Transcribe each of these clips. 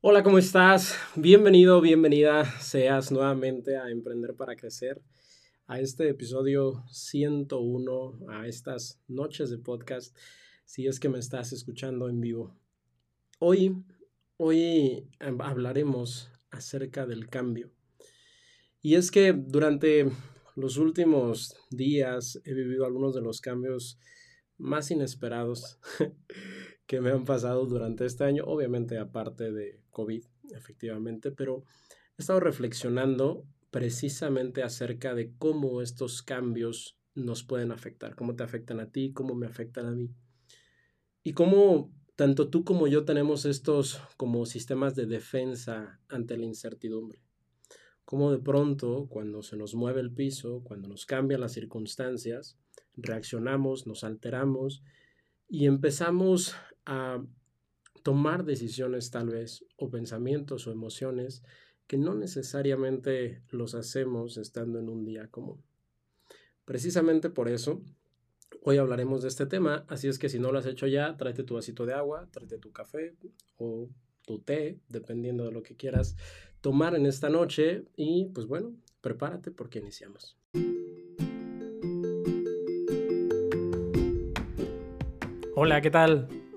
Hola, ¿cómo estás? Bienvenido, bienvenida seas nuevamente a Emprender para Crecer, a este episodio 101, a estas noches de podcast, si es que me estás escuchando en vivo. Hoy, hoy hablaremos acerca del cambio. Y es que durante los últimos días he vivido algunos de los cambios más inesperados que me han pasado durante este año, obviamente aparte de COVID, efectivamente, pero he estado reflexionando precisamente acerca de cómo estos cambios nos pueden afectar, cómo te afectan a ti, cómo me afectan a mí. Y cómo tanto tú como yo tenemos estos como sistemas de defensa ante la incertidumbre. Cómo de pronto, cuando se nos mueve el piso, cuando nos cambian las circunstancias, reaccionamos, nos alteramos y empezamos a tomar decisiones tal vez o pensamientos o emociones que no necesariamente los hacemos estando en un día común. Precisamente por eso, hoy hablaremos de este tema, así es que si no lo has hecho ya, tráete tu vasito de agua, tráete tu café o tu té, dependiendo de lo que quieras tomar en esta noche y pues bueno, prepárate porque iniciamos. Hola, ¿qué tal?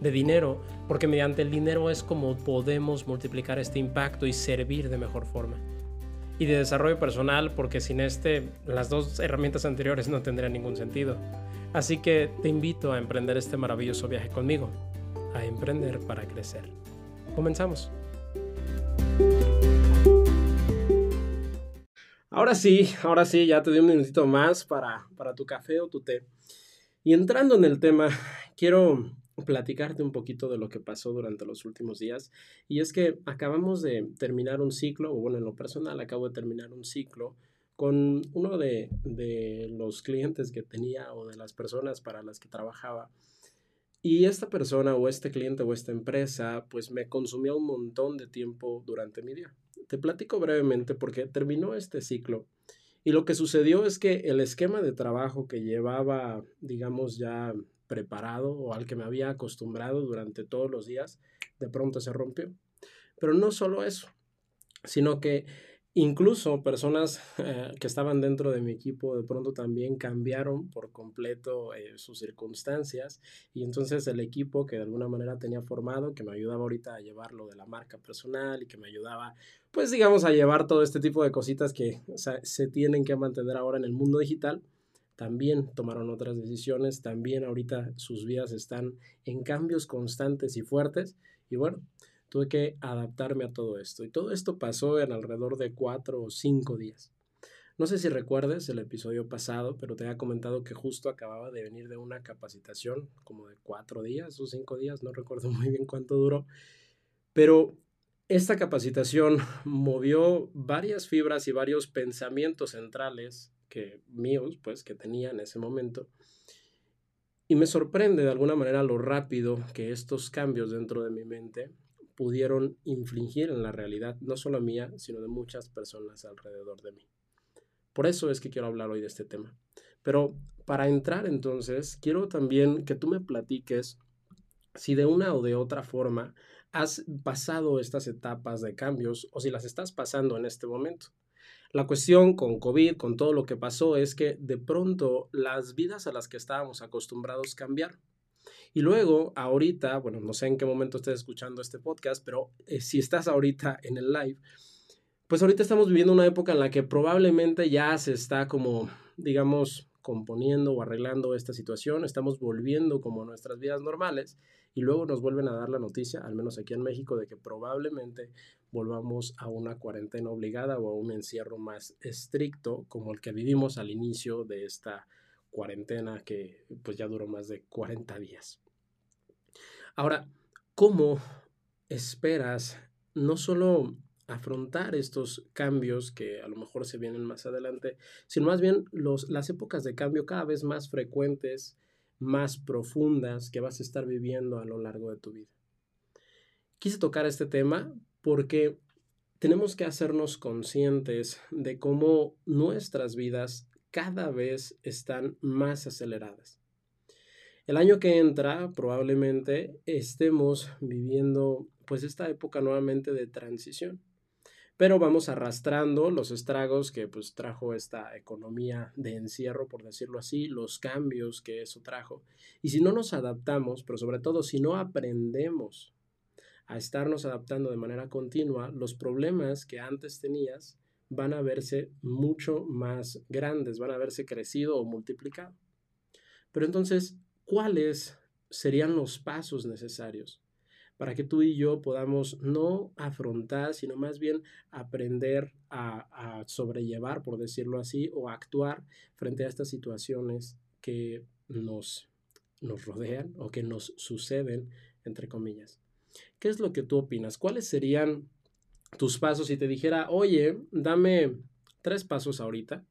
de dinero, porque mediante el dinero es como podemos multiplicar este impacto y servir de mejor forma. Y de desarrollo personal, porque sin este, las dos herramientas anteriores no tendrían ningún sentido. Así que te invito a emprender este maravilloso viaje conmigo, a emprender para crecer. Comenzamos. Ahora sí, ahora sí, ya te doy un minutito más para, para tu café o tu té. Y entrando en el tema, quiero platicarte un poquito de lo que pasó durante los últimos días. Y es que acabamos de terminar un ciclo, o bueno, en lo personal acabo de terminar un ciclo con uno de, de los clientes que tenía o de las personas para las que trabajaba. Y esta persona o este cliente o esta empresa pues me consumió un montón de tiempo durante mi día. Te platico brevemente porque terminó este ciclo y lo que sucedió es que el esquema de trabajo que llevaba, digamos, ya preparado o al que me había acostumbrado durante todos los días, de pronto se rompió. Pero no solo eso, sino que incluso personas eh, que estaban dentro de mi equipo de pronto también cambiaron por completo eh, sus circunstancias y entonces el equipo que de alguna manera tenía formado, que me ayudaba ahorita a llevarlo de la marca personal y que me ayudaba pues digamos a llevar todo este tipo de cositas que se tienen que mantener ahora en el mundo digital, también tomaron otras decisiones, también ahorita sus vidas están en cambios constantes y fuertes y bueno, tuve que adaptarme a todo esto y todo esto pasó en alrededor de cuatro o cinco días. No sé si recuerdes el episodio pasado, pero te había comentado que justo acababa de venir de una capacitación como de cuatro días o cinco días, no recuerdo muy bien cuánto duró, pero esta capacitación movió varias fibras y varios pensamientos centrales que míos, pues, que tenía en ese momento. Y me sorprende de alguna manera lo rápido que estos cambios dentro de mi mente pudieron infligir en la realidad, no solo mía, sino de muchas personas alrededor de mí. Por eso es que quiero hablar hoy de este tema. Pero para entrar entonces, quiero también que tú me platiques si de una o de otra forma has pasado estas etapas de cambios o si las estás pasando en este momento. La cuestión con COVID, con todo lo que pasó, es que de pronto las vidas a las que estábamos acostumbrados cambiaron. Y luego, ahorita, bueno, no sé en qué momento estés escuchando este podcast, pero eh, si estás ahorita en el live, pues ahorita estamos viviendo una época en la que probablemente ya se está como, digamos, componiendo o arreglando esta situación, estamos volviendo como nuestras vidas normales y luego nos vuelven a dar la noticia, al menos aquí en México, de que probablemente volvamos a una cuarentena obligada o a un encierro más estricto como el que vivimos al inicio de esta cuarentena que pues ya duró más de 40 días. Ahora, ¿cómo esperas no solo afrontar estos cambios que a lo mejor se vienen más adelante, sino más bien los, las épocas de cambio cada vez más frecuentes, más profundas que vas a estar viviendo a lo largo de tu vida. Quise tocar este tema porque tenemos que hacernos conscientes de cómo nuestras vidas cada vez están más aceleradas. El año que entra probablemente estemos viviendo pues esta época nuevamente de transición. Pero vamos arrastrando los estragos que pues trajo esta economía de encierro, por decirlo así, los cambios que eso trajo. Y si no nos adaptamos, pero sobre todo si no aprendemos a estarnos adaptando de manera continua, los problemas que antes tenías van a verse mucho más grandes, van a verse crecido o multiplicado. Pero entonces, ¿cuáles serían los pasos necesarios para que tú y yo podamos no afrontar, sino más bien aprender a, sobrellevar, por decirlo así, o actuar frente a estas situaciones que nos, rodean o que nos suceden, entre comillas. ¿Qué es lo que tú opinas? ¿Cuáles serían tus pasos si te dijera, oye, dame tres pasos ahorita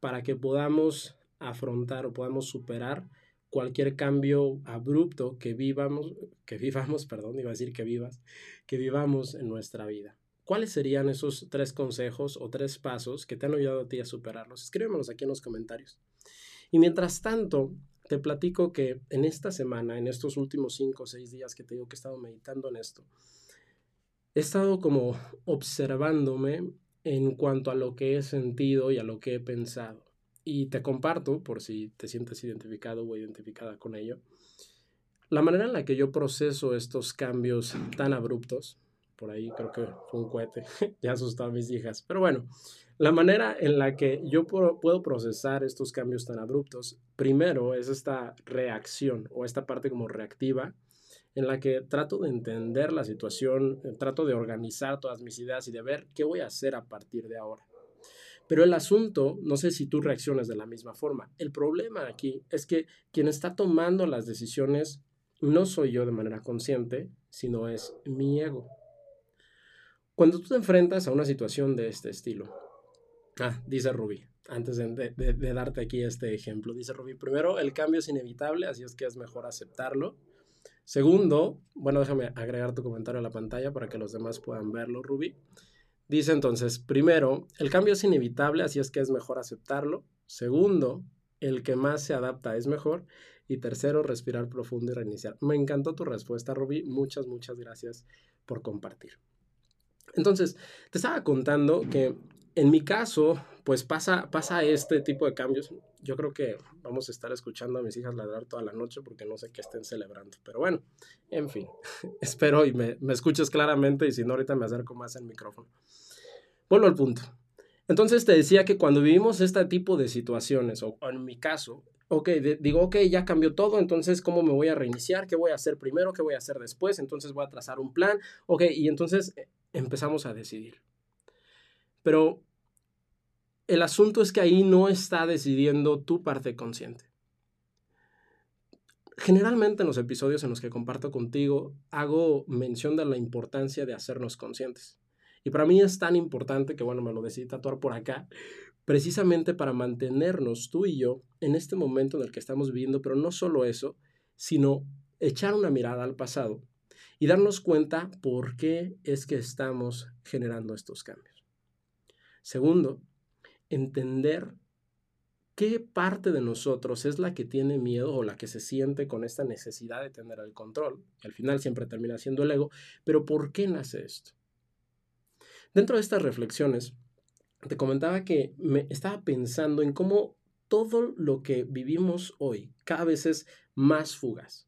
para que podamos afrontar o podamos superar cualquier cambio abrupto que vivamos, que vivamos, perdón, iba a decir que vivas, que vivamos en nuestra vida. ¿Cuáles serían esos tres consejos o tres pasos que te han ayudado a ti a superarlos? Escríbemelos aquí en los comentarios. Y mientras tanto, te platico que en esta semana, en estos últimos cinco o seis días que te digo que he estado meditando en esto, he estado como observándome en cuanto a lo que he sentido y a lo que he pensado. Y te comparto, por si te sientes identificado o identificada con ello, la manera en la que yo proceso estos cambios tan abruptos, por ahí creo que fue un cohete, ya asustó a mis hijas, pero bueno, la manera en la que yo puedo procesar estos cambios tan abruptos, primero es esta reacción o esta parte como reactiva en la que trato de entender la situación, eh, trato de organizar todas mis ideas y de ver qué voy a hacer a partir de ahora. Pero el asunto, no sé si tú reaccionas de la misma forma. El problema aquí es que quien está tomando las decisiones no soy yo de manera consciente, sino es mi ego. Cuando tú te enfrentas a una situación de este estilo, Ah, dice Rubí, antes de, darte aquí este ejemplo, dice Rubí, primero, el cambio es inevitable, así es que es mejor aceptarlo. Segundo, bueno, déjame agregar tu comentario a la pantalla para que los demás puedan verlo, Rubí. Dice entonces, primero, el cambio es inevitable, así es que es mejor aceptarlo. Segundo, el que más se adapta es mejor. Y tercero, respirar profundo y reiniciar. Me encantó tu respuesta, Rubí. Muchas, muchas gracias por compartir. Entonces, te estaba contando que en mi caso, pues pasa, pasa este tipo de cambios. Yo creo que vamos a estar escuchando a mis hijas ladrar toda la noche porque no sé qué estén celebrando. Pero bueno, en fin, espero y me, me escuches claramente y si no, ahorita me acerco más al micrófono. Vuelvo al punto. Entonces te decía que cuando vivimos este tipo de situaciones, o, en mi caso, ok, digo, ok, ya cambió todo, entonces, ¿cómo me voy a reiniciar? ¿Qué voy a hacer primero? ¿Qué voy a hacer después? Entonces voy a trazar un plan, ok, y entonces empezamos a decidir. Pero el asunto es que ahí no está decidiendo tu parte consciente. Generalmente en los episodios en los que comparto contigo hago mención de la importancia de hacernos conscientes. Y para mí es tan importante que, bueno, me lo decidí tatuar por acá, precisamente para mantenernos tú y yo en este momento en el que estamos viviendo, pero no solo eso, sino echar una mirada al pasado y darnos cuenta por qué es que estamos generando estos cambios. Segundo, entender qué parte de nosotros es la que tiene miedo o la que se siente con esta necesidad de tener el control, al final siempre termina siendo el ego, pero ¿por qué nace esto? Dentro de estas reflexiones, te comentaba que me estaba pensando en cómo todo lo que vivimos hoy cada vez es más fugaz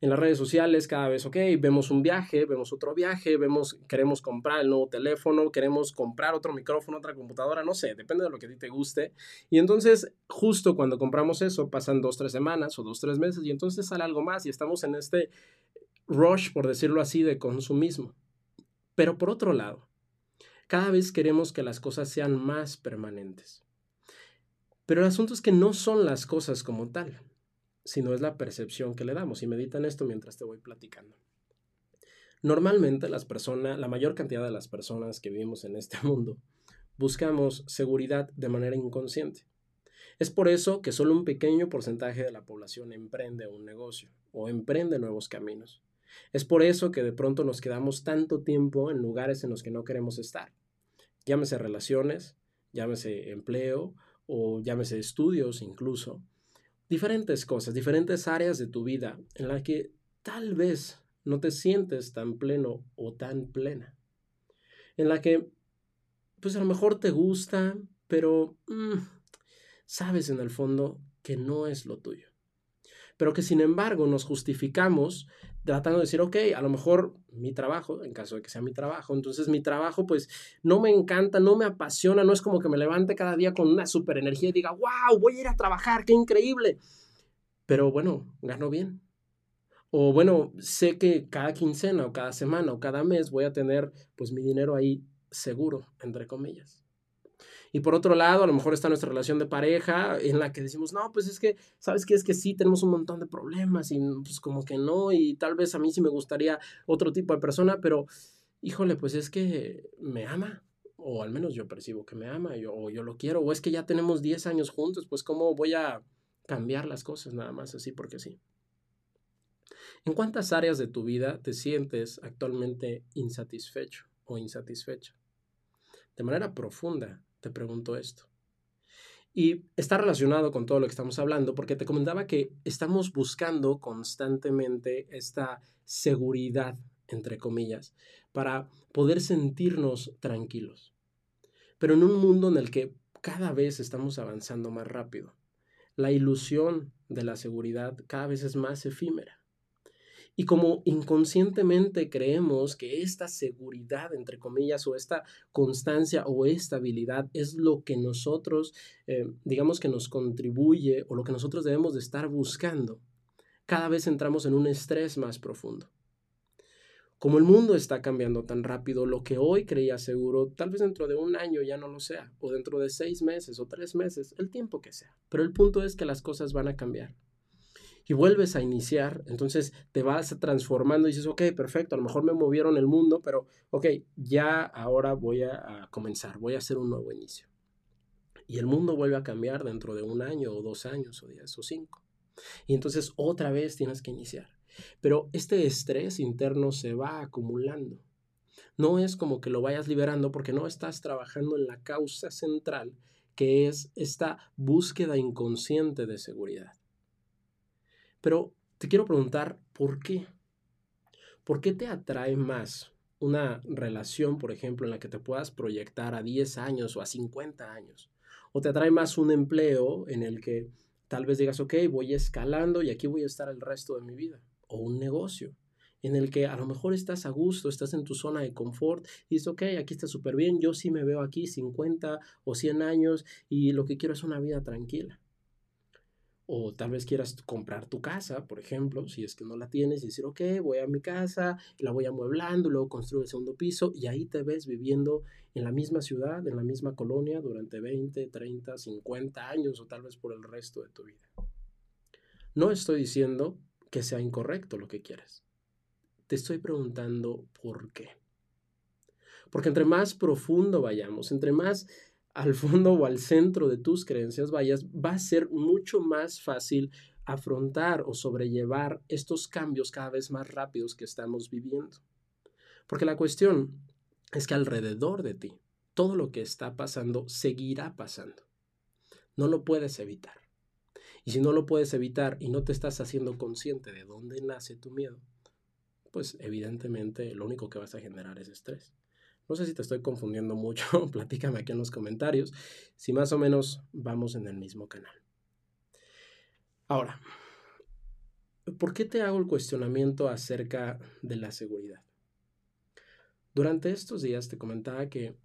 en las redes sociales cada vez, ok, vemos un viaje, vemos otro viaje, vemos, queremos comprar el nuevo teléfono, queremos comprar otro micrófono, otra computadora, no sé, depende de lo que a ti te guste. Y entonces, justo cuando compramos eso, pasan dos, tres semanas o dos, tres meses y entonces sale algo más y estamos en este rush, por decirlo así, de consumismo. Pero por otro lado, cada vez queremos que las cosas sean más permanentes. Pero el asunto es que no son las cosas como tal sino es la percepción que le damos. Y meditan esto mientras te voy platicando. Normalmente las personas, la mayor cantidad de las personas que vivimos en este mundo, buscamos seguridad de manera inconsciente. Es por eso que solo un pequeño porcentaje de la población emprende un negocio o emprende nuevos caminos. Es por eso que de pronto nos quedamos tanto tiempo en lugares en los que no queremos estar. Llámese relaciones, llámese empleo o llámese estudios incluso. Diferentes cosas, diferentes áreas de tu vida en las que tal vez no te sientes tan pleno o tan plena. En la que, pues a lo mejor te gusta, pero mm, sabes en el fondo que no es lo tuyo. Pero que sin embargo nos justificamos tratando de decir, ok, a lo mejor mi trabajo, en caso de que sea mi trabajo, entonces mi trabajo pues no me encanta, no me apasiona, no es como que me levante cada día con una super energía y diga, wow, voy a ir a trabajar, qué increíble. Pero bueno, gano bien, o bueno, sé que cada quincena o cada semana o cada mes voy a tener pues mi dinero ahí seguro, entre comillas. Y por otro lado, a lo mejor está nuestra relación de pareja en la que decimos, no, pues es que, ¿sabes qué? Es que sí, tenemos un montón de problemas y pues como que no, y tal vez a mí sí me gustaría otro tipo de persona, pero híjole, pues es que me ama, o al menos yo percibo que me ama, yo, o yo lo quiero, o es que ya tenemos 10 años juntos, pues cómo voy a cambiar las cosas nada más así porque sí. ¿En cuántas áreas de tu vida te sientes actualmente insatisfecho o insatisfecha? De manera profunda te pregunto esto. Y está relacionado con todo lo que estamos hablando porque te comentaba que estamos buscando constantemente esta seguridad, entre comillas, para poder sentirnos tranquilos. Pero en un mundo en el que cada vez estamos avanzando más rápido, la ilusión de la seguridad cada vez es más efímera. Y como inconscientemente creemos que esta seguridad, entre comillas, o esta constancia o estabilidad es lo que nosotros, eh, digamos que nos contribuye o lo que nosotros debemos de estar buscando, cada vez entramos en un estrés más profundo. Como el mundo está cambiando tan rápido, lo que hoy creía seguro, tal vez dentro de un año ya no lo sea, o dentro de seis meses o tres meses, el tiempo que sea. Pero el punto es que las cosas van a cambiar y vuelves a iniciar, entonces te vas transformando y dices, ok, perfecto, a lo mejor me movieron el mundo, pero ok, ya ahora voy a, comenzar, voy a hacer un nuevo inicio. Y el mundo vuelve a cambiar dentro de un año o dos años o diez o cinco. Y entonces otra vez tienes que iniciar. Pero este estrés interno se va acumulando. No es como que lo vayas liberando porque no estás trabajando en la causa central que es esta búsqueda inconsciente de seguridad. Pero te quiero preguntar, ¿por qué? ¿Por qué te atrae más una relación, por ejemplo, en la que te puedas proyectar a 10 años o a 50 años? ¿O te atrae más un empleo en el que tal vez digas, ok, voy escalando y aquí voy a estar el resto de mi vida? ¿O un negocio? en el que a lo mejor estás a gusto, estás en tu zona de confort y dices, ok, aquí está súper bien, yo sí me veo aquí 50 o 100 años y lo que quiero es una vida tranquila. O tal vez quieras comprar tu casa, por ejemplo, si es que no la tienes, y decir, ok, voy a mi casa, la voy amueblando, luego construyo el segundo piso, y ahí te ves viviendo en la misma ciudad, en la misma colonia, durante 20, 30, 50 años, o tal vez por el resto de tu vida. No estoy diciendo que sea incorrecto lo que quieres. Te estoy preguntando por qué. Porque entre más profundo vayamos, entre más al fondo o al centro de tus creencias vayas, va a ser mucho más fácil afrontar o sobrellevar estos cambios cada vez más rápidos que estamos viviendo. Porque la cuestión es que alrededor de ti, todo lo que está pasando seguirá pasando. No lo puedes evitar. Y si no lo puedes evitar y no te estás haciendo consciente de dónde nace tu miedo, pues evidentemente lo único que vas a generar es estrés. No sé si te estoy confundiendo mucho, platícame aquí en los comentarios si más o menos vamos en el mismo canal. Ahora, ¿por qué te hago el cuestionamiento acerca de la seguridad? Durante estos días te comentaba que,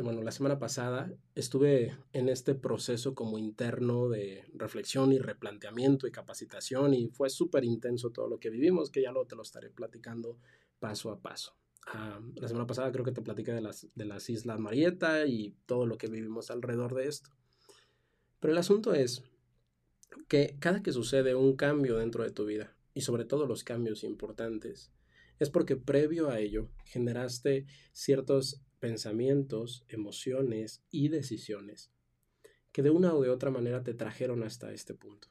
bueno, la semana pasada estuve en este proceso como interno de reflexión y replanteamiento y capacitación y fue súper intenso todo lo que vivimos, que ya luego te lo estaré platicando paso a paso la semana pasada creo que te platicé de las, de las Islas Marietta y todo lo que vivimos alrededor de esto. Pero el asunto es que cada que sucede un cambio dentro de tu vida, y sobre todo los cambios importantes, es porque previo a ello generaste ciertos pensamientos, emociones y decisiones que de una u de otra manera te trajeron hasta este punto.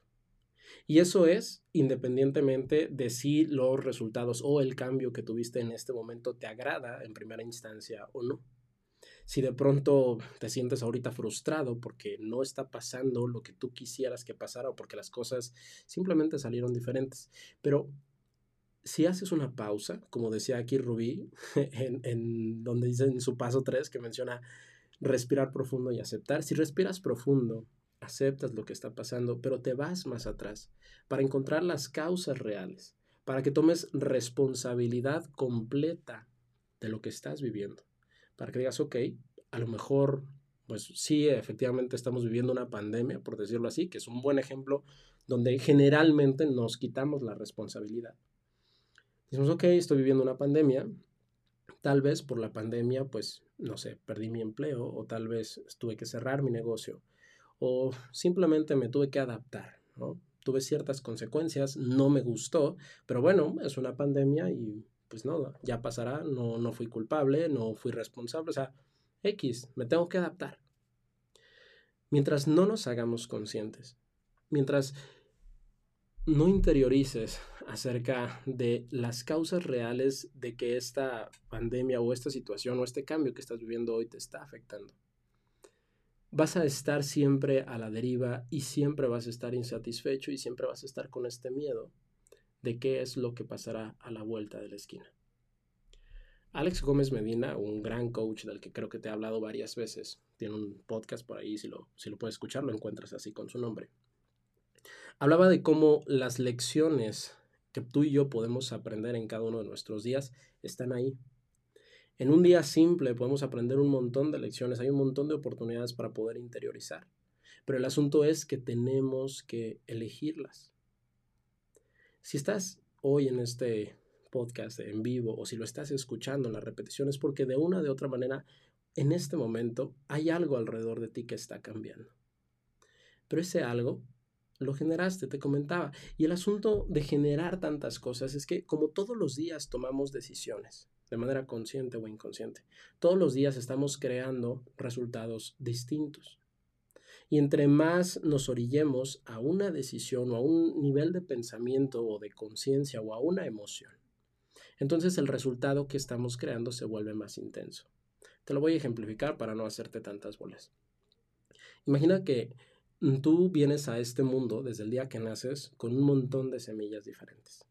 Y eso es independientemente de si los resultados o el cambio que tuviste en este momento te agrada en primera instancia o no. Si de pronto te sientes ahorita frustrado porque no está pasando lo que tú quisieras que pasara o porque las cosas simplemente salieron diferentes. Pero si haces una pausa, como decía aquí Rubí, en, en donde dice en su paso 3 que menciona respirar profundo y aceptar, si respiras profundo, aceptas lo que está pasando, pero te vas más atrás para encontrar las causas reales, para que tomes responsabilidad completa de lo que estás viviendo, para que digas, ok, a lo mejor, pues sí, efectivamente estamos viviendo una pandemia, por decirlo así, que es un buen ejemplo donde generalmente nos quitamos la responsabilidad. Decimos, ok, estoy viviendo una pandemia, tal vez por la pandemia, pues, no sé, perdí mi empleo o tal vez tuve que cerrar mi negocio o simplemente me tuve que adaptar, ¿no? Tuve ciertas consecuencias, no me gustó, pero bueno, es una pandemia y pues no, ya pasará, no, no fui culpable, no fui responsable, o sea, X, me tengo que adaptar. Mientras no nos hagamos conscientes, mientras no interiorices acerca de las causas reales de que esta pandemia o esta situación o este cambio que estás viviendo hoy te está afectando. Vas a estar siempre a la deriva y siempre vas a estar insatisfecho y siempre vas a estar con este miedo de qué es lo que pasará a la vuelta de la esquina. Alex Gómez Medina, un gran coach del que creo que te he hablado varias veces, tiene un podcast por ahí, si lo, si lo puedes escuchar lo encuentras así con su nombre Hablaba de cómo las lecciones que tú y yo podemos aprender en cada uno de nuestros días están ahí. En un día simple podemos aprender un montón de lecciones, hay un montón de oportunidades para poder interiorizar, pero el asunto es que tenemos que elegirlas. Si estás hoy en este podcast en vivo o si lo estás escuchando en la repetición es porque de una de otra manera en este momento hay algo alrededor de ti que está cambiando. Pero ese algo lo generaste, te comentaba. Y el asunto de generar tantas cosas es que como todos los días tomamos decisiones, de manera consciente o inconsciente, todos los días estamos creando resultados distintos. Y entre más nos orillemos a una decisión o a un nivel de pensamiento o de conciencia o a una emoción, entonces el resultado que estamos creando se vuelve más intenso. Te lo voy a ejemplificar para no hacerte tantas bolas. Imagina que tú vienes a este mundo desde el día que naces con un montón de semillas diferentes.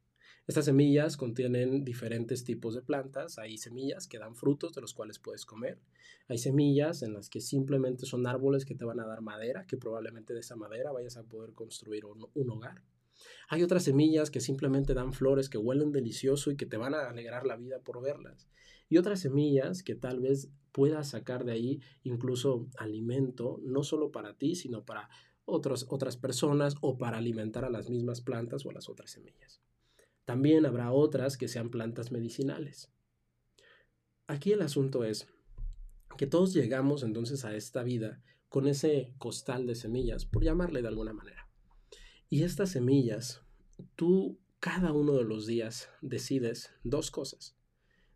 Estas semillas contienen diferentes tipos de plantas. Hay semillas que dan frutos de los cuales puedes comer. Hay semillas en las que simplemente son árboles que te van a dar madera, que probablemente de esa madera vayas a poder construir un, hogar. Hay otras semillas que simplemente dan flores que huelen delicioso y que te van a alegrar la vida por verlas. Y otras semillas que tal vez puedas sacar de ahí incluso alimento, no solo para ti, sino para otras personas o para alimentar a las mismas plantas o a las otras semillas. También habrá otras que sean plantas medicinales. Aquí el asunto es que todos llegamos entonces a esta vida con ese costal de semillas, por llamarle de alguna manera. Y estas semillas, tú cada uno de los días decides dos cosas.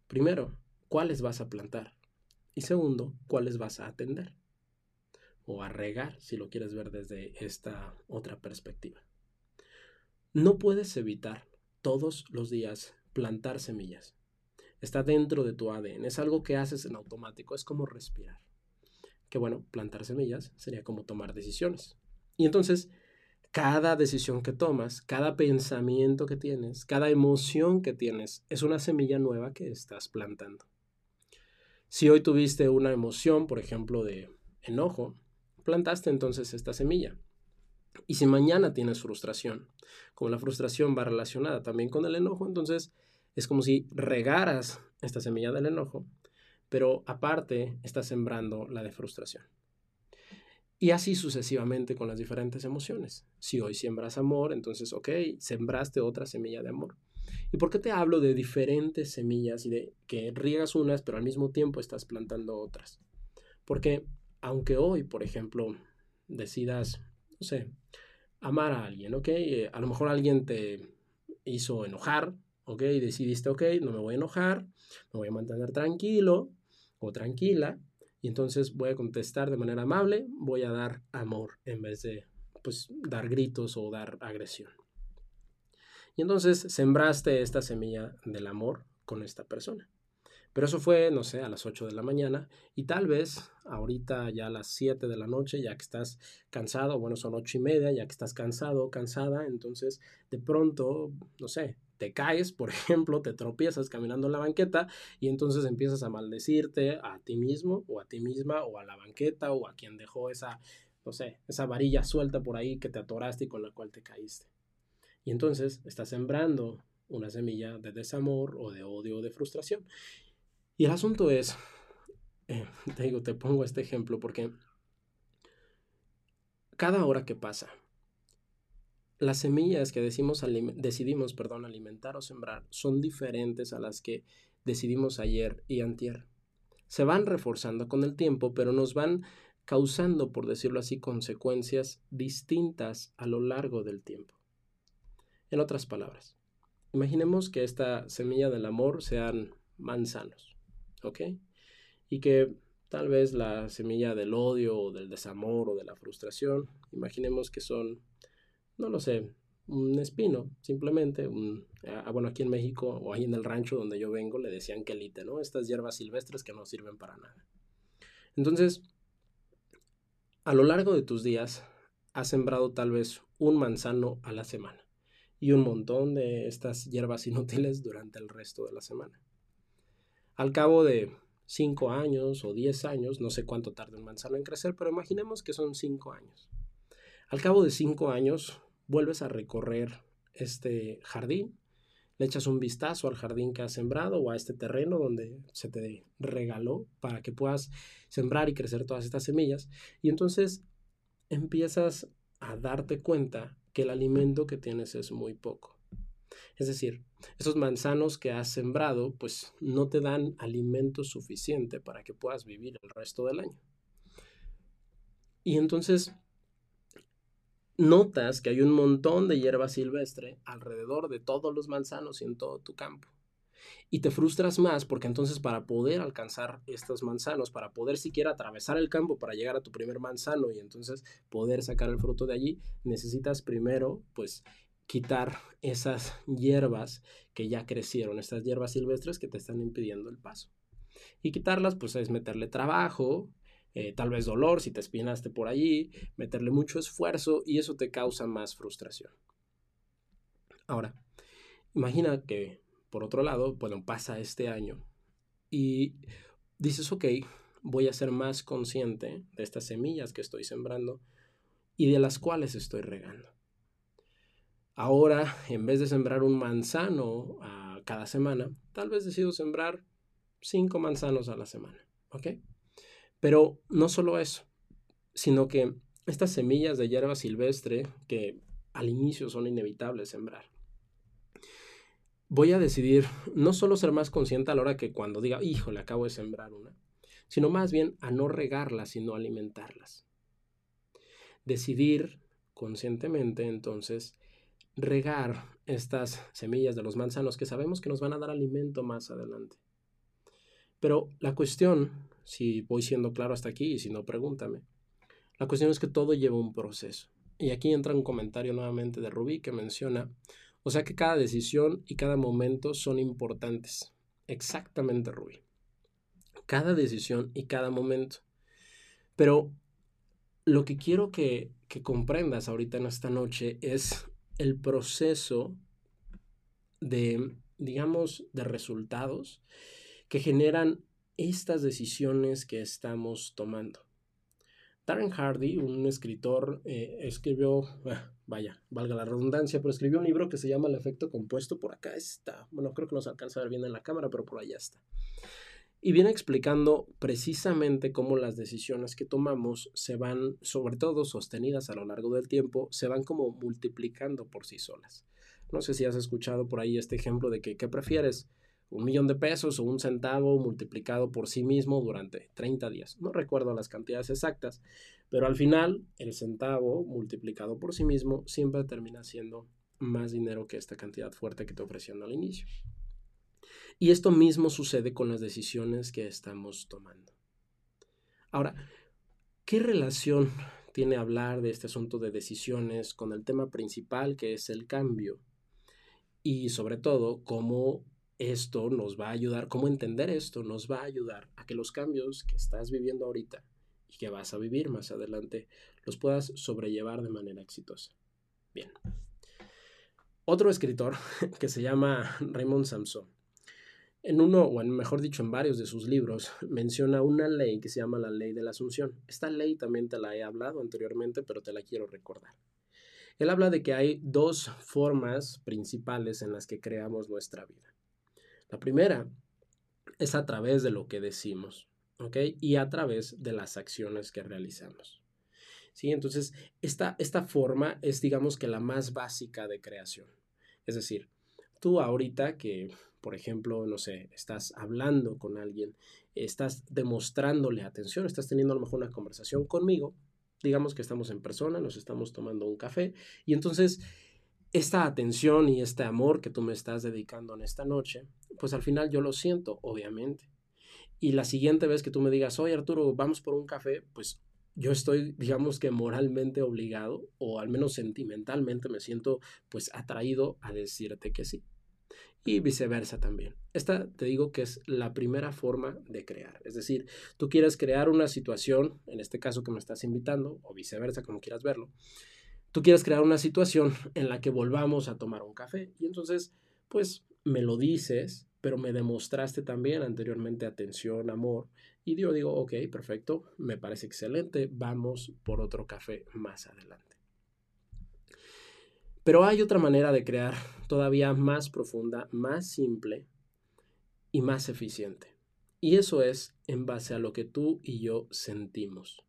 Primero, cuáles vas a plantar. Y segundo, cuáles vas a atender o a regar, si lo quieres ver desde esta otra perspectiva. No puedes evitar todos los días plantar semillas. Está dentro de tu ADN, es algo que haces en automático, es como respirar. Que bueno, plantar semillas sería como tomar decisiones. Y entonces, cada decisión que tomas, cada pensamiento que tienes, cada emoción que tienes, es una semilla nueva que estás plantando. Si hoy tuviste una emoción, por ejemplo, de enojo, plantaste entonces esta semilla. Y si mañana tienes frustración, como la frustración va relacionada también con el enojo, entonces es como si regaras esta semilla del enojo, pero aparte estás sembrando la de frustración. Y así sucesivamente con las diferentes emociones. Si hoy siembras amor, entonces, ok, sembraste otra semilla de amor. ¿Y por qué te hablo de diferentes semillas y de que riegas unas, pero al mismo tiempo estás plantando otras? Porque aunque hoy, por ejemplo, decidas, no sé, amar a alguien, ¿ok? Eh, a lo mejor alguien te hizo enojar, ¿ok? Y decidiste, ok, no me voy a enojar, me voy a mantener tranquilo o tranquila, y entonces voy a contestar de manera amable, voy a dar amor en vez de, pues, dar gritos o dar agresión. Y entonces sembraste esta semilla del amor con esta persona. Pero eso fue, no sé, a las 8 de la mañana y tal vez ahorita ya a las 7 de la noche, ya que estás cansado, bueno, son 8 y media, ya que estás cansado, cansada, entonces de pronto, no sé, te caes, por ejemplo, te tropiezas caminando en la banqueta y entonces empiezas a maldecirte a ti mismo o a ti misma o a la banqueta o a quien dejó esa, no sé, esa varilla suelta por ahí que te atoraste y con la cual te caíste. Y entonces estás sembrando una semilla de desamor o de odio o de frustración. Y el asunto es, eh, te digo, te pongo este ejemplo porque cada hora que pasa, las semillas que decidimos perdón, alimentar o sembrar son diferentes a las que decidimos ayer y antier. Se van reforzando con el tiempo, pero nos van causando, por decirlo así, consecuencias distintas a lo largo del tiempo. En otras palabras, imaginemos que esta semilla del amor sean manzanos. ¿Ok? Y que tal vez la semilla del odio o del desamor o de la frustración, imaginemos que son, no lo sé, un espino, simplemente, un, ah, bueno, aquí en México o ahí en el rancho donde yo vengo le decían quelite, ¿no? Estas hierbas silvestres que no sirven para nada. Entonces, a lo largo de tus días, has sembrado tal vez un manzano a la semana y un montón de estas hierbas inútiles durante el resto de la semana. Al cabo de 5 años o 10 años, no sé cuánto tarda un manzano en crecer, pero imaginemos que son 5 años. Al cabo de 5 años, vuelves a recorrer este jardín, le echas un vistazo al jardín que has sembrado o a este terreno donde se te regaló para que puedas sembrar y crecer todas estas semillas. Y entonces empiezas a darte cuenta que el alimento que tienes es muy poco. Es decir, esos manzanos que has sembrado, pues no te dan alimento suficiente para que puedas vivir el resto del año. Y entonces notas que hay un montón de hierba silvestre alrededor de todos los manzanos y en todo tu campo. Y te frustras más porque entonces para poder alcanzar estos manzanos, para poder siquiera atravesar el campo para llegar a tu primer manzano y entonces poder sacar el fruto de allí, necesitas primero pues quitar esas hierbas que ya crecieron, estas hierbas silvestres que te están impidiendo el paso. Y quitarlas, pues es meterle trabajo, eh, tal vez dolor si te espinaste por allí, meterle mucho esfuerzo y eso te causa más frustración. Ahora, imagina que, por otro lado, bueno, pasa este año y dices, ok, voy a ser más consciente de estas semillas que estoy sembrando y de las cuales estoy regando. Ahora, en vez de sembrar un manzano a cada semana, tal vez decido sembrar cinco manzanos a la semana, ¿ok? Pero no solo eso, sino que estas semillas de hierba silvestre que al inicio son inevitables sembrar. Voy a decidir no solo ser más consciente a la hora que cuando diga, híjole, acabo de sembrar una, sino más bien a no regarlas, sino alimentarlas. Decidir conscientemente entonces regar estas semillas de los manzanos que sabemos que nos van a dar alimento más adelante. Pero la cuestión, si voy siendo claro hasta aquí y si no, pregúntame. La cuestión es que todo lleva un proceso. Y aquí entra un comentario nuevamente de Rubí que menciona, o sea que cada decisión y cada momento son importantes. Exactamente, Rubí. Cada decisión y cada momento. Pero lo que quiero que, que comprendas ahorita en esta noche es el proceso de, digamos, de resultados que generan estas decisiones que estamos tomando. Darren Hardy, un escritor, eh, escribió, ah, vaya, valga la redundancia, pero escribió un libro que se llama El efecto compuesto. Por acá está. Bueno, creo que no se alcanza a ver bien en la cámara, pero por allá está. Y viene explicando precisamente cómo las decisiones que tomamos se van, sobre todo sostenidas a lo largo del tiempo, se van como multiplicando por sí solas. No sé si has escuchado por ahí este ejemplo de que, ¿qué prefieres? ¿Un millón de pesos o un centavo multiplicado por sí mismo durante 30 días? No recuerdo las cantidades exactas, pero al final el centavo multiplicado por sí mismo siempre termina siendo más dinero que esta cantidad fuerte que te ofrecieron al inicio. Y esto mismo sucede con las decisiones que estamos tomando. Ahora, ¿qué relación tiene hablar de este asunto de decisiones con el tema principal que es el cambio? Y sobre todo, cómo esto nos va a ayudar, cómo entender esto nos va a ayudar a que los cambios que estás viviendo ahorita y que vas a vivir más adelante los puedas sobrellevar de manera exitosa. Bien. Otro escritor que se llama Raymond Samson, en uno, o en, mejor dicho, en varios de sus libros, menciona una ley que se llama la ley de la asunción. Esta ley también te la he hablado anteriormente, pero te la quiero recordar. Él habla de que hay dos formas principales en las que creamos nuestra vida. La primera es a través de lo que decimos, ¿ok? Y a través de las acciones que realizamos. ¿Sí? Entonces, esta, esta forma es, digamos que, la más básica de creación. Es decir, tú ahorita que, por ejemplo, no sé, estás hablando con alguien, estás demostrándole atención, estás teniendo a lo mejor una conversación conmigo, digamos que estamos en persona, nos estamos tomando un café y entonces esta atención y este amor que tú me estás dedicando en esta noche, pues al final yo lo siento, obviamente. Y la siguiente vez que tú me digas, oye Arturo, vamos por un café, pues yo estoy, digamos que moralmente obligado, o al menos sentimentalmente me siento pues atraído a decirte que sí. Y viceversa también. Esta te digo que es la primera forma de crear. Es decir, tú quieres crear una situación, en este caso que me estás invitando, o viceversa, como quieras verlo. Tú quieres crear una situación en la que volvamos a tomar un café. Y entonces, pues me lo dices, pero me demostraste también anteriormente atención, amor, y yo digo, ok, perfecto, me parece excelente, vamos por otro café más adelante. Pero hay otra manera de crear todavía más profunda, más simple y más eficiente. Y eso es en base a lo que tú y yo sentimos.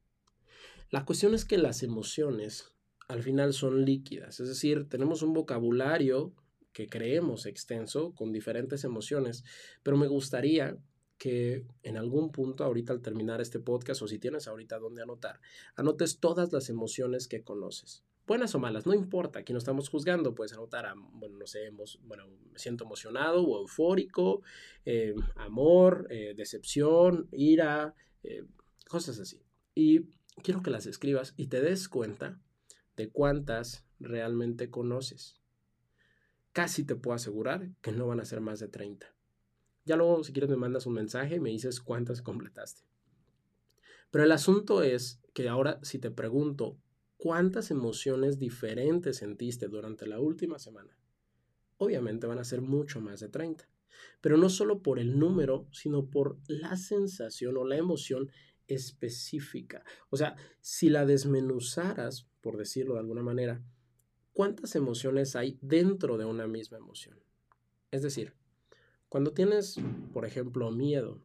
La cuestión es que las emociones al final son líquidas, es decir, tenemos un vocabulario que creemos extenso con diferentes emociones, pero me gustaría que en algún punto ahorita al terminar este podcast o si tienes ahorita donde anotar, anotes todas las emociones que conoces. Buenas o malas, no importa, aquí no estamos juzgando, puedes anotar, bueno, no sé, bueno, me siento emocionado o eufórico, eh, amor, eh, decepción, ira, eh, cosas así. Y quiero que las escribas y te des cuenta de cuántas realmente conoces. Casi te puedo asegurar que no van a ser más de 30. Ya luego, si quieres, me mandas un mensaje y me dices cuántas completaste. Pero el asunto es que ahora, si te pregunto, ¿cuántas emociones diferentes sentiste durante la última semana? Obviamente van a ser mucho más de 30. Pero no solo por el número, sino por la sensación o la emoción específica. O sea, si la desmenuzaras, por decirlo de alguna manera, ¿cuántas emociones hay dentro de una misma emoción? Es decir, cuando tienes, por ejemplo, miedo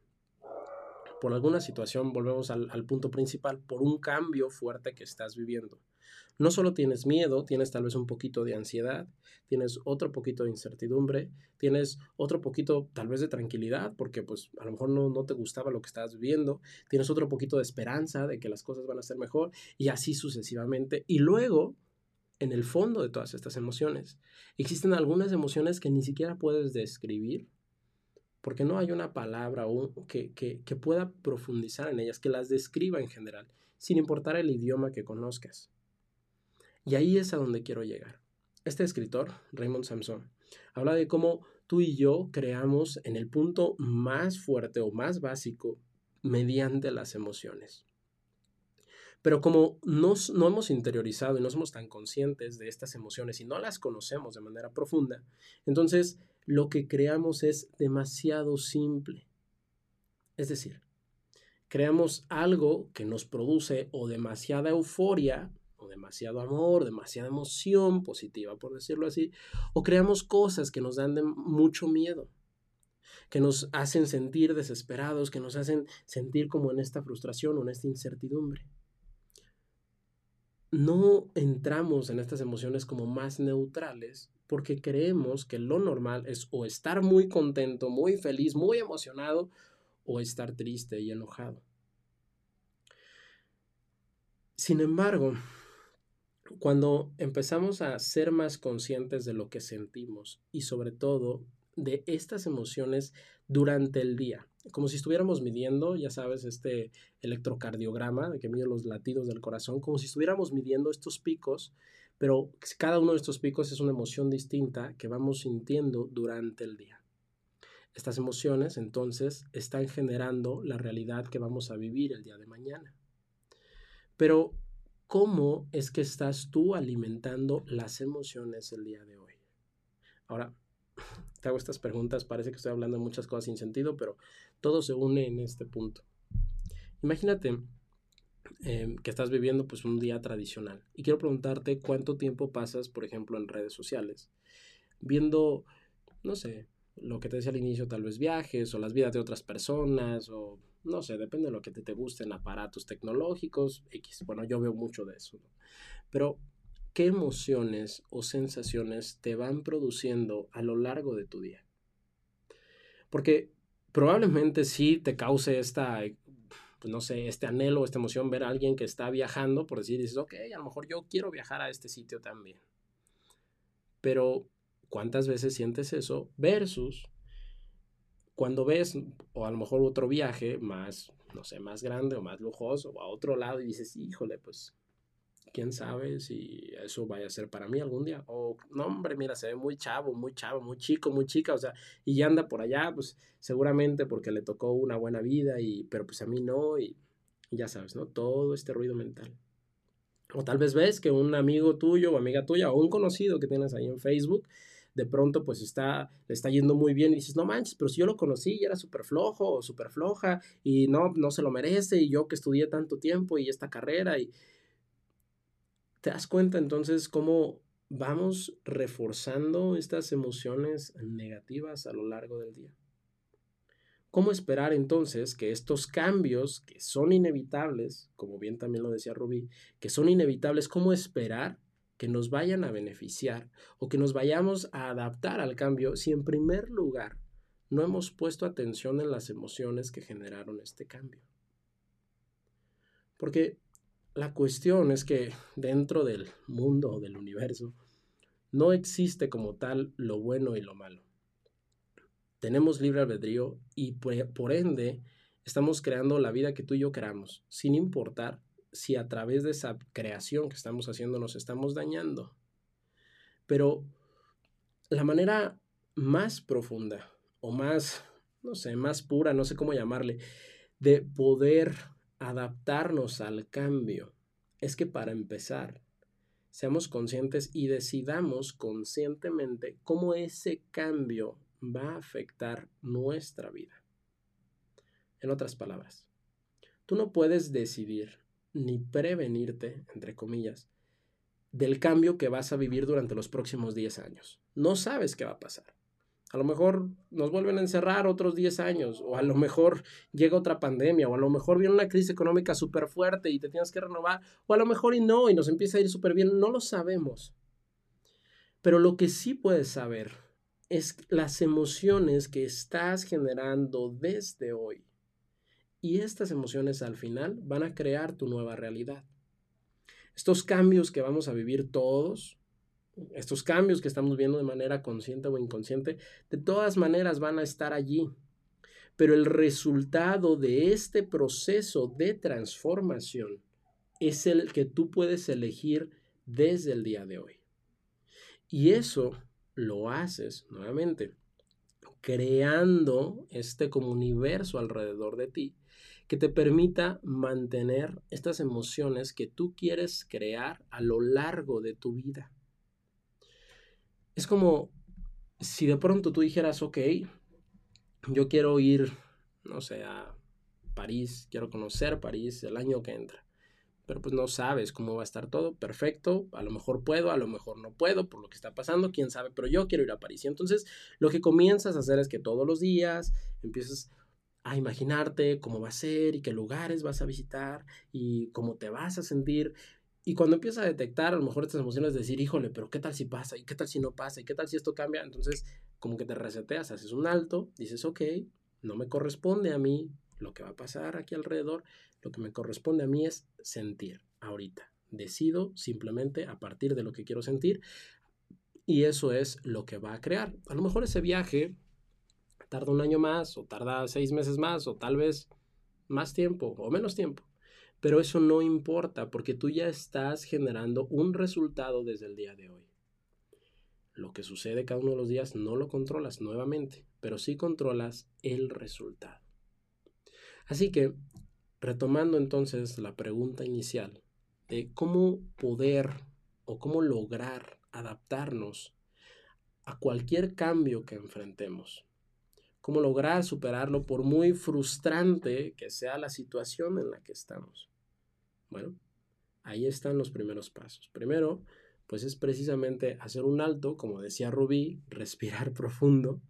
por alguna situación, volvemos al, punto principal, por un cambio fuerte que estás viviendo. No solo tienes miedo, tienes tal vez un poquito de ansiedad, tienes otro poquito de incertidumbre, tienes otro poquito tal vez de tranquilidad, porque pues a lo mejor no, no te gustaba lo que estabas viviendo, tienes otro poquito de esperanza de que las cosas van a ser mejor y así sucesivamente. Y luego, en el fondo de todas estas emociones, existen algunas emociones que ni siquiera puedes describir porque no hay una palabra que, pueda profundizar en ellas, que las describa en general, sin importar el idioma que conozcas. Y ahí es a donde quiero llegar. Este escritor, Raymond Samson, habla de cómo tú y yo creamos en el punto más fuerte o más básico mediante las emociones. Pero como no hemos interiorizado y no somos tan conscientes de estas emociones y no las conocemos de manera profunda, entonces lo que creamos es demasiado simple. Es decir, creamos algo que nos produce o demasiada euforia, o demasiado amor, demasiada emoción positiva, por decirlo así, o creamos cosas que nos dan mucho miedo, que nos hacen sentir desesperados, que nos hacen sentir como en esta frustración o en esta incertidumbre. No entramos en estas emociones como más neutrales porque creemos que lo normal es o estar muy contento, muy feliz, muy emocionado, o estar triste y enojado. Sin embargo, cuando empezamos a ser más conscientes de lo que sentimos y sobre todo de estas emociones durante el día, como si estuviéramos midiendo, ya sabes, este electrocardiograma de que mide los latidos del corazón, como si estuviéramos midiendo estos picos, pero cada uno de estos picos es una emoción distinta que vamos sintiendo durante el día. Estas emociones entonces están generando la realidad que vamos a vivir el día de mañana. Pero, ¿cómo es que estás tú alimentando las emociones el día de hoy? Ahora, te hago estas preguntas, parece que estoy hablando de muchas cosas sin sentido, pero todo se une en este punto. Imagínate em, que estás viviendo pues un día tradicional y quiero preguntarte cuánto tiempo pasas, por ejemplo, en redes sociales, viendo, no sé, lo que te decía al inicio, tal vez viajes o las vidas de otras personas o no sé, depende de lo que te, te gusten, aparatos tecnológicos, X. Bueno, yo veo mucho de eso. Pero, ¿qué emociones o sensaciones te van produciendo a lo largo de tu día? Porque probablemente sí te cause esta, no sé, este anhelo, esta emoción ver a alguien que está viajando, por decir, dices, ok, a lo mejor yo quiero viajar a este sitio también. Pero ¿Cuántas veces sientes eso? Versus cuando ves, o a lo mejor otro viaje más, no sé, más grande o más lujoso, o a otro lado y dices, híjole, pues, quién sabe si eso vaya a ser para mí algún día. O, no, hombre, mira, se ve muy chavo, muy chavo, muy chico, muy chica, o sea, y ya anda por allá, pues, seguramente porque le tocó una buena vida, y, pero pues a mí no, y ya sabes, ¿no? Todo este ruido mental. O tal vez ves que un amigo tuyo o amiga tuya o un conocido que tienes ahí en Facebook de pronto pues está, le está yendo muy bien y dices, no manches, pero si yo lo conocí y era súper flojo o súper floja y no, no se lo merece y yo que estudié tanto tiempo y esta carrera y te das cuenta entonces cómo vamos reforzando estas emociones negativas a lo largo del día. ¿Cómo esperar entonces que estos cambios que son inevitables, como bien también lo decía Rubí, que son inevitables, cómo esperar que nos vayan a beneficiar o que nos vayamos a adaptar al cambio si en primer lugar no hemos puesto atención en las emociones que generaron este cambio. Porque la cuestión es que dentro del mundo o del universo no existe como tal lo bueno y lo malo. Tenemos libre albedrío y por ende estamos creando la vida que tú y yo queramos, sin importar si a través de esa creación que estamos haciendo nos estamos dañando. Pero la manera más profunda o más, no sé, más pura, no sé cómo llamarle, de poder adaptarnos al cambio es que para empezar, seamos conscientes y decidamos conscientemente cómo ese cambio va a afectar nuestra vida. En otras palabras, tú no puedes decidir ni prevenirte, entre comillas, del cambio que vas a vivir durante los próximos 10 años. No sabes qué va a pasar. A lo mejor nos vuelven a encerrar otros 10 años, o a lo mejor llega otra pandemia, o a lo mejor viene una crisis económica súper fuerte y te tienes que renovar, o a lo mejor y no, y nos empieza a ir súper bien, no lo sabemos. Pero lo que sí puedes saber es las emociones que estás generando desde hoy y estas emociones al final van a crear tu nueva realidad. Estos cambios que vamos a vivir todos, estos cambios que estamos viendo de manera consciente o inconsciente, de todas maneras van a estar allí. Pero el resultado de este proceso de transformación es el que tú puedes elegir desde el día de hoy. Y eso lo haces nuevamente creando este como universo alrededor de ti que te permita mantener estas emociones que tú quieres crear a lo largo de tu vida. Es como si de pronto tú dijeras, ok, yo quiero ir, no sé, a París, quiero conocer París el año que entra, pero pues no sabes cómo va a estar todo, perfecto, a lo mejor puedo, a lo mejor no puedo por lo que está pasando, quién sabe, pero yo quiero ir a París. Y entonces lo que comienzas a hacer es que todos los días empiezas a imaginarte cómo va a ser y qué lugares vas a visitar y cómo te vas a sentir. Y cuando empiezas a detectar a lo mejor estas emociones, decir, híjole, pero ¿qué tal si pasa? ¿Y qué tal si no pasa? ¿Y qué tal si esto cambia? Entonces, como que te reseteas, haces un alto, dices, ok, no me corresponde a mí lo que va a pasar aquí alrededor, lo que me corresponde a mí es sentir ahorita, Decido simplemente a partir de lo que quiero sentir y eso es lo que va a crear. A lo mejor ese viaje tarda un año más o tarda seis meses más o tal vez más tiempo o menos tiempo. Pero eso no importa porque tú ya estás generando un resultado desde el día de hoy. Lo que sucede cada uno de los días no lo controlas nuevamente, pero sí controlas el resultado. Así que, retomando entonces la pregunta inicial de cómo poder o cómo lograr adaptarnos a cualquier cambio que enfrentemos. Cómo lograr superarlo por muy frustrante que sea la situación en la que estamos. Bueno, ahí están los primeros pasos. Primero, pues es precisamente hacer un alto, como decía Rubí, respirar profundo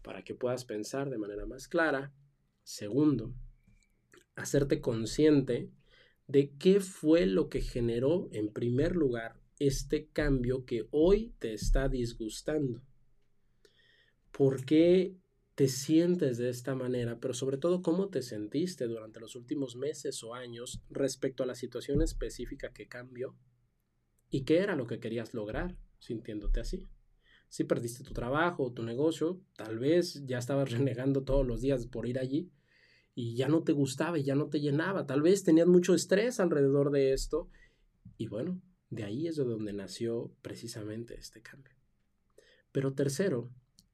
para que puedas pensar de manera más clara. Segundo, hacerte consciente de qué fue lo que generó en primer lugar este cambio que hoy te está disgustando? ¿Por qué te sientes de esta manera? Pero sobre todo, ¿cómo te sentiste durante los últimos meses o años respecto a la situación específica que cambió? ¿Y qué era lo que querías lograr sintiéndote así? Si perdiste tu trabajo o tu negocio, tal vez ya estabas renegando todos los días por ir allí y ya no te gustaba y ya no te llenaba. Tal vez tenías mucho estrés alrededor de esto y bueno, de ahí es de donde nació precisamente este cambio. Pero tercero,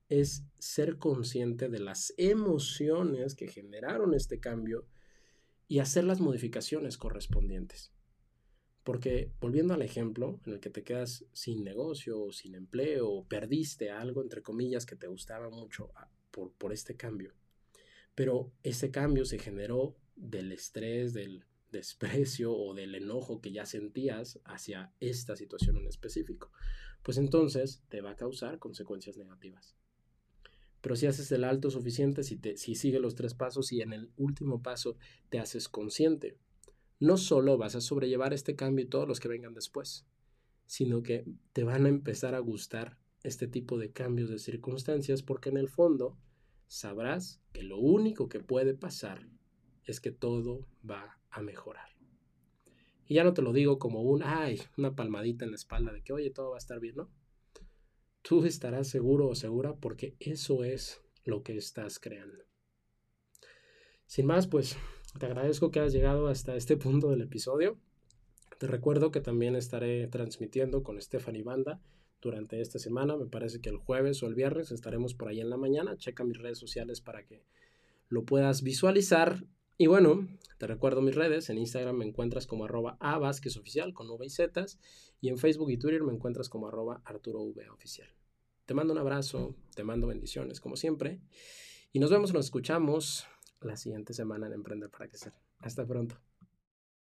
es ser consciente de las emociones que generaron este cambio y hacer las modificaciones correspondientes. Porque volviendo al ejemplo en el que te quedas sin negocio sin empleo o perdiste algo, entre comillas, que te gustaba mucho ah, por, por este cambio. Pero ese cambio se generó del estrés, del, desprecio o del enojo que ya sentías hacia esta situación en específico, pues entonces te va a causar consecuencias negativas. Pero si haces el alto suficiente, si, te, si sigues los tres pasos y en el último paso te haces consciente, no solo vas a sobrellevar este cambio y todos los que vengan después, sino que te van a empezar a gustar este tipo de cambios de circunstancias porque en el fondo sabrás que lo único que puede pasar es que todo va a mejorar. Y ya no te lo digo como un, ay, una palmadita en la espalda de que, oye, todo va a estar bien, ¿no? Tú estarás seguro o segura porque eso es lo que estás creando. Sin más, pues te agradezco que hayas llegado hasta este punto del episodio. Te recuerdo que también estaré transmitiendo con Stephanie Banda durante esta semana. Me parece que el jueves o el viernes estaremos por ahí en la mañana. Checa mis redes sociales para que lo puedas visualizar y bueno, te recuerdo mis redes, en Instagram me encuentras como arroba oficial con V y Z y en Facebook y Twitter me encuentras como arroba Arturo oficial. Te mando un abrazo, te mando bendiciones como siempre y nos vemos, nos escuchamos la siguiente semana en Emprender para Crecer. Hasta pronto.